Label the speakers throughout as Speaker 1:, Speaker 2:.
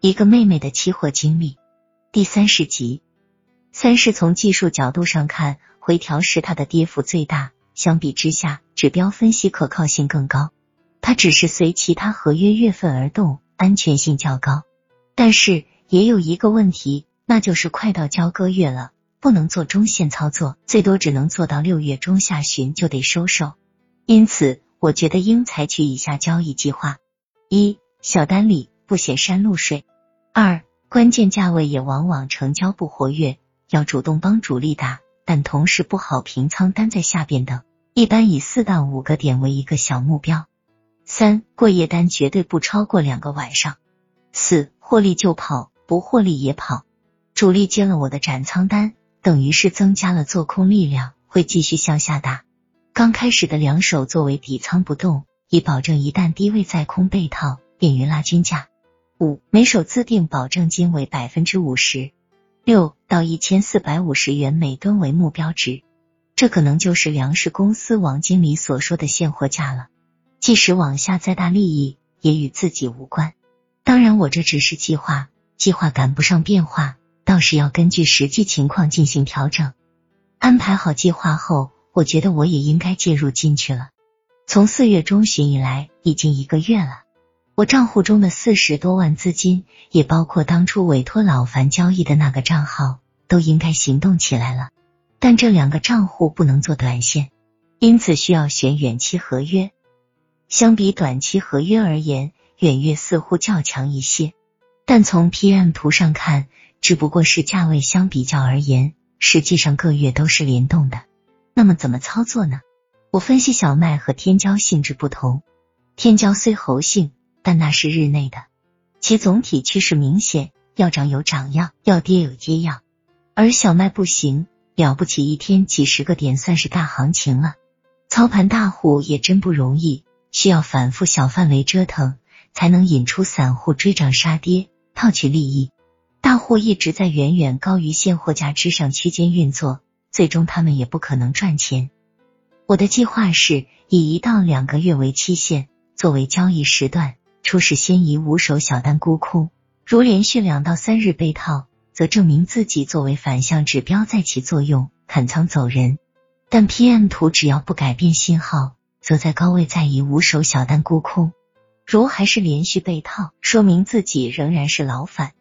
Speaker 1: 一个妹妹的期货经历第三十集。三是从技术角度上看，回调时它的跌幅最大，相比之下，指标分析可靠性更高。它只是随其他合约月份而动，安全性较高。但是也有一个问题，那就是快到交割月了，不能做中线操作，最多只能做到六月中下旬就得收手。因此，我觉得应采取以下交易计划：一、小单里不显山露水；二、关键价位也往往成交不活跃，要主动帮主力打，但同时不好平仓单在下边等。一般以四到五个点为一个小目标。三、过夜单绝对不超过两个晚上。四、获利就跑，不获利也跑。主力接了我的斩仓单，等于是增加了做空力量，会继续向下打。刚开始的两手作为底仓不动，以保证一旦低位再空被套，便于拉均价。五、每手自定保证金为百分之五十。六到一千四百五十元每吨为目标值，这可能就是粮食公司王经理所说的现货价了。即使往下再大利益，也与自己无关。当然，我这只是计划，计划赶不上变化，倒是要根据实际情况进行调整。安排好计划后，我觉得我也应该介入进去了。从四月中旬以来，已经一个月了，我账户中的四十多万资金，也包括当初委托老樊交易的那个账号，都应该行动起来了。但这两个账户不能做短线，因此需要选远期合约。相比短期合约而言，远月似乎较强一些。但从 PM 图上看，只不过是价位相比较而言，实际上各月都是联动的。那么怎么操作呢？我分析小麦和天椒性质不同，天椒虽猴性，但那是日内的，其总体趋势明显，要涨有涨样，要跌有跌样。而小麦不行，了不起一天几十个点算是大行情了。操盘大户也真不容易。需要反复小范围折腾，才能引出散户追涨杀跌，套取利益。大户一直在远远高于现货价之上区间运作，最终他们也不可能赚钱。我的计划是以一到两个月为期限，作为交易时段，初始先以五手小单沽空，如连续两到三日被套，则证明自己作为反向指标在起作用，砍仓走人。但 PM 图只要不改变信号。则在高位再以五手小单沽空，如还是连续被套，说明自己仍然是老反。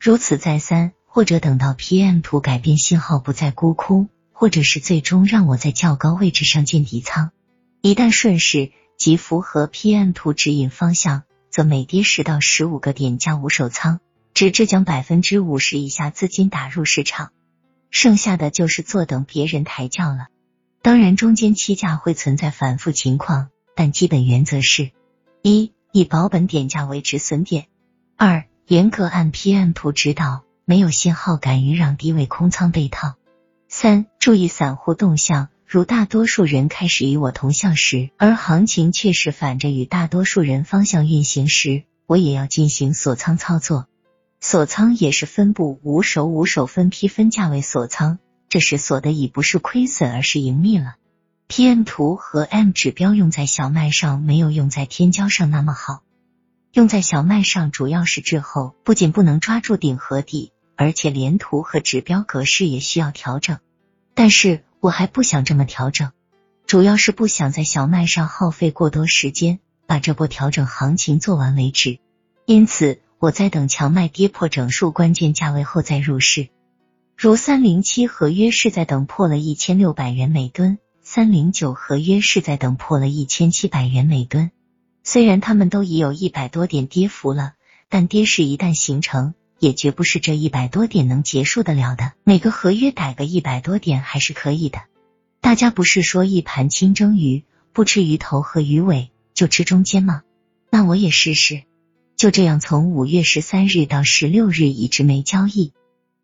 Speaker 1: 如此再三，或者等到 PM 图改变信号不再沽空，或者是最终让我在较高位置上建底仓。一旦顺势即符合 PM 图指引方向，则每跌十到十五个点加五手仓，直至将百分之五十以下资金打入市场，剩下的就是坐等别人抬轿了。当然，中间期价会存在反复情况，但基本原则是：一、以保本点价为止损点；二、严格按 PM 图指导，没有信号敢于让低位空仓被套；三、注意散户动向，如大多数人开始与我同向时，而行情却是反着与大多数人方向运行时，我也要进行锁仓操作。锁仓也是分布五手五手分批分价位锁仓。这时锁的已不是亏损，而是盈利了。PM 图和 M 指标用在小麦上没有用在天椒上那么好，用在小麦上主要是滞后，不仅不能抓住顶和底，而且连图和指标格式也需要调整。但是我还不想这么调整，主要是不想在小麦上耗费过多时间，把这波调整行情做完为止。因此，我在等强麦跌破整数关键价位后再入市。如三零七合约是在等破了一千六百元每吨，三零九合约是在等破了一千七百元每吨。虽然他们都已有一百多点跌幅了，但跌势一旦形成，也绝不是这一百多点能结束得了的。每个合约逮个一百多点还是可以的。大家不是说一盘清蒸鱼，不吃鱼头和鱼尾，就吃中间吗？那我也试试。就这样，从五月十三日到十六日一直没交易。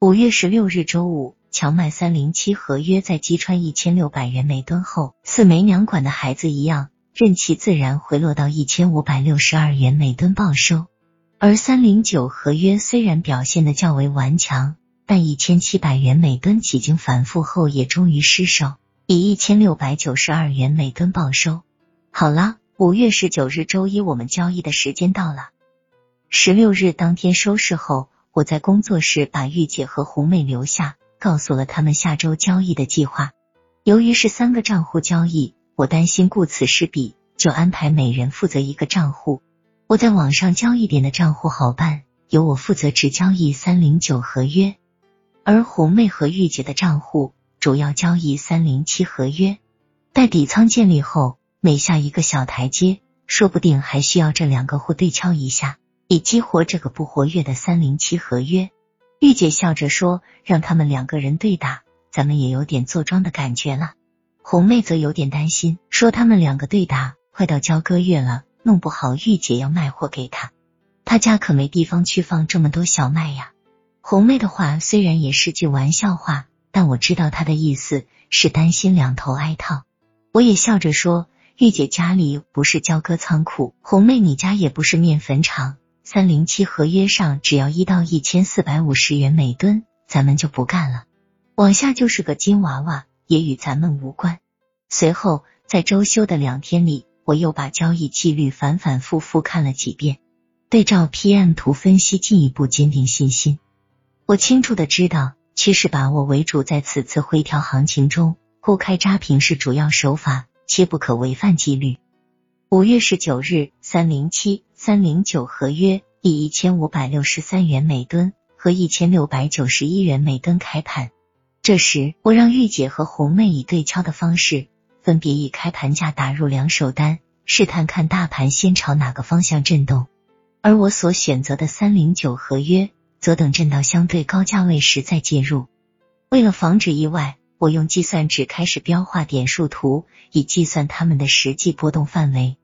Speaker 1: 五月十六日周五，荞麦三零七合约在击穿一千六百元每吨后，似没娘管的孩子一样，任其自然回落到一千五百六十二元每吨报收。而三零九合约虽然表现的较为顽强，但一千七百元每吨几经反复后，也终于失守，以一千六百九十二元每吨报收。好了，五月十九日周一，我们交易的时间到了。十六日当天收市后，我在工作室把玉姐和红妹留下，告诉了他们下周交易的计划。由于是三个账户交易，我担心顾此失彼，就安排每人负责一个账户。我在网上交易点的账户好办，由我负责只交易三零九合约，而红妹和玉姐的账户主要交易三零七合约。待底仓建立后，每下一个小台阶，说不定还需要这两个户对敲一下，以激活这个不活跃的三零七合约。玉姐笑着说：“让他们两个人对打。”咱们也有点坐庄的感觉了。红妹则有点担心，说他们两个对打，快到交割月了，弄不好玉姐要卖货给他，他家可没地方去放这么多小麦呀。红妹的话虽然也是句玩笑话，但我知道她的意思是担心两头挨套。我也笑着说，玉姐家里不是交割仓库，红妹你家也不是面粉厂，三零七合约上只要一到一千四百五十元每吨，咱们就不干了。往下就是个金娃娃，也与咱们无关。随后在周休的两天里，我又把交易纪律反反复复看了几遍，对照 PM 图分析，进一步坚定信心。我清楚的知道，趋势把握为主，在此次回调行情中，铺开扎平是主要手法，切不可违反纪律。五月十九日，三零七、三零九合约以一千五百六十三元每吨和一千六百九十一元每吨开盘。这时，我让玉姐和红妹以对敲的方式，分别以开盘价打入两手单，试探看大盘先朝哪个方向震动。而我所选择的三零九合约，则等震到相对高价位时再介入。为了防止意外，我用计算纸开始标画点数图，以计算它们的实际波动范围。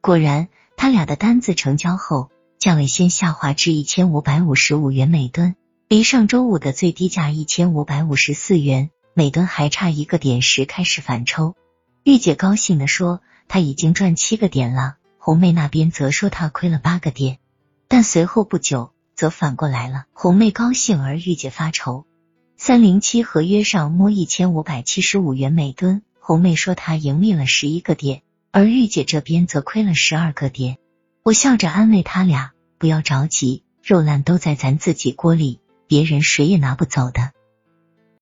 Speaker 1: 果然，他俩的单子成交后，价位先下滑至一千五百五十五元每吨。离上周五的最低价一千五百五十四元每吨还差一个点时开始反抽，玉姐高兴的说她已经赚七个点了，红妹那边则说她亏了八个点，但随后不久则反过来了，红妹高兴而玉姐发愁。三零七合约上摸一千五百七十五元每吨，红妹说她盈利了十一个点，而玉姐这边则亏了十二个点。我笑着安慰他俩不要着急，肉烂都在咱自己锅里。别人谁也拿不走的。